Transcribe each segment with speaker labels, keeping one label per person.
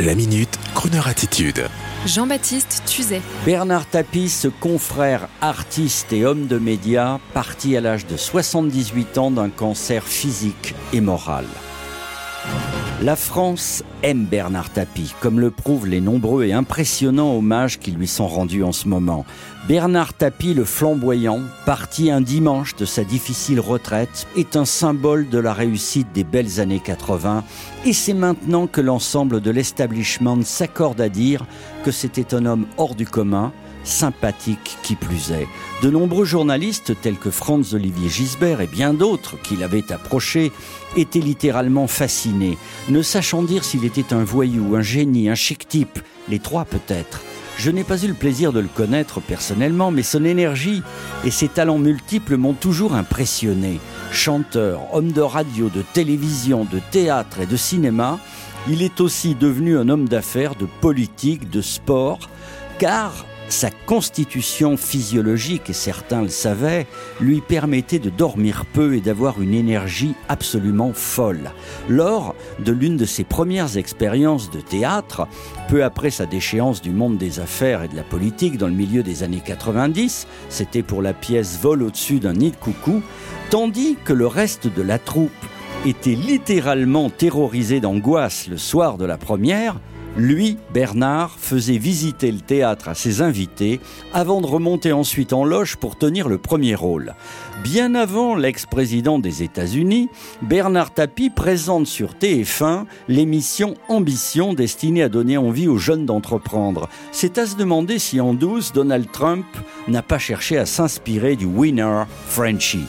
Speaker 1: La minute, Kroneur attitude.
Speaker 2: Jean-Baptiste Tuzet.
Speaker 3: Bernard Tapie, ce confrère artiste et homme de médias, parti à l'âge de 78 ans d'un cancer physique et moral. La France aime Bernard Tapie, comme le prouvent les nombreux et impressionnants hommages qui lui sont rendus en ce moment. Bernard Tapie, le flamboyant, parti un dimanche de sa difficile retraite, est un symbole de la réussite des belles années 80, et c'est maintenant que l'ensemble de l'establishment s'accorde à dire que c'était un homme hors du commun, sympathique qui plus est. De nombreux journalistes tels que Franz Olivier Gisbert et bien d'autres qui l'avaient approché étaient littéralement fascinés, ne sachant dire s'il était un voyou, un génie, un chic type, les trois peut-être. Je n'ai pas eu le plaisir de le connaître personnellement, mais son énergie et ses talents multiples m'ont toujours impressionné. Chanteur, homme de radio, de télévision, de théâtre et de cinéma, il est aussi devenu un homme d'affaires, de politique, de sport, car sa constitution physiologique, et certains le savaient, lui permettait de dormir peu et d'avoir une énergie absolument folle. Lors de l'une de ses premières expériences de théâtre, peu après sa déchéance du monde des affaires et de la politique dans le milieu des années 90, c'était pour la pièce Vol au-dessus d'un nid de coucou, tandis que le reste de la troupe était littéralement terrorisé d'angoisse le soir de la première, lui, Bernard, faisait visiter le théâtre à ses invités avant de remonter ensuite en loge pour tenir le premier rôle. Bien avant l'ex-président des États-Unis, Bernard Tapie présente sur TF1 l'émission Ambition destinée à donner envie aux jeunes d'entreprendre. C'est à se demander si en douce, Donald Trump n'a pas cherché à s'inspirer du winner Frenchy.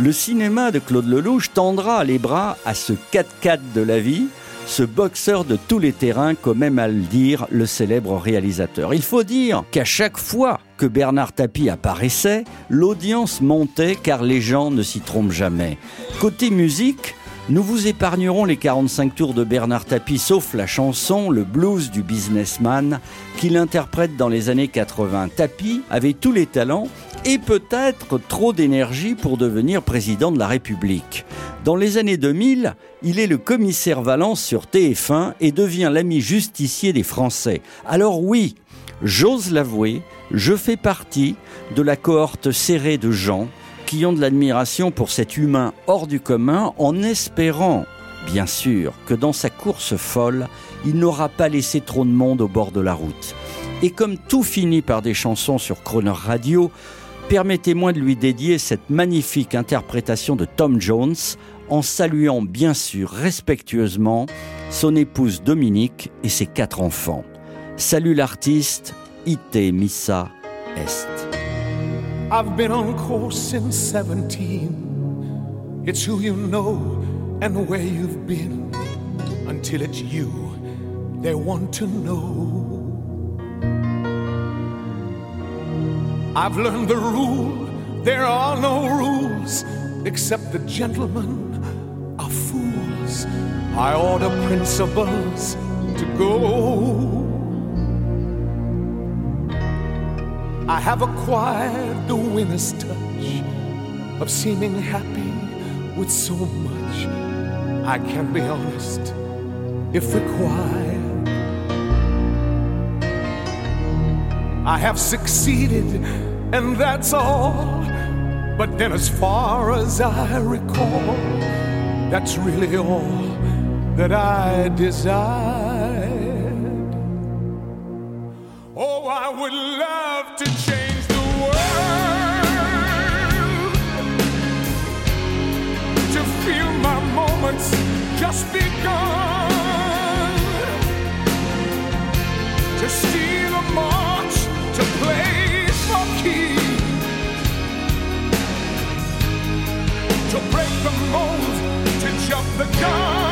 Speaker 3: Le cinéma de Claude Lelouch tendra les bras à ce 4x4 de la vie ce boxeur de tous les terrains, comme aime à le dire le célèbre réalisateur. Il faut dire qu'à chaque fois que Bernard Tapie apparaissait, l'audience montait car les gens ne s'y trompent jamais. Côté musique, nous vous épargnerons les 45 tours de Bernard Tapie, sauf la chanson Le blues du businessman, qu'il interprète dans les années 80. Tapie avait tous les talents et peut-être trop d'énergie pour devenir président de la République. Dans les années 2000, il est le commissaire Valence sur TF1 et devient l'ami justicier des Français. Alors oui, j'ose l'avouer, je fais partie de la cohorte serrée de gens qui ont de l'admiration pour cet humain hors du commun en espérant, bien sûr, que dans sa course folle, il n'aura pas laissé trop de monde au bord de la route. Et comme tout finit par des chansons sur Croner Radio, permettez-moi de lui dédier cette magnifique interprétation de Tom Jones en saluant bien sûr respectueusement son épouse Dominique et ses quatre enfants. Salut l'artiste, Ite Missa Est.
Speaker 4: I've been on course since 17. It's who you know and where you've been until it's you they want to know. I've learned the rule there are no rules except the gentlemen are fools. I order principles to go. I have acquired the winner's touch of seeming happy with so much. I can be honest if required. I have succeeded, and that's all. But then, as far as I recall, that's really all that I desired. Oh, I would love to change the world to feel my moments just begun, to march, to play keys, to break the mold to jump the gun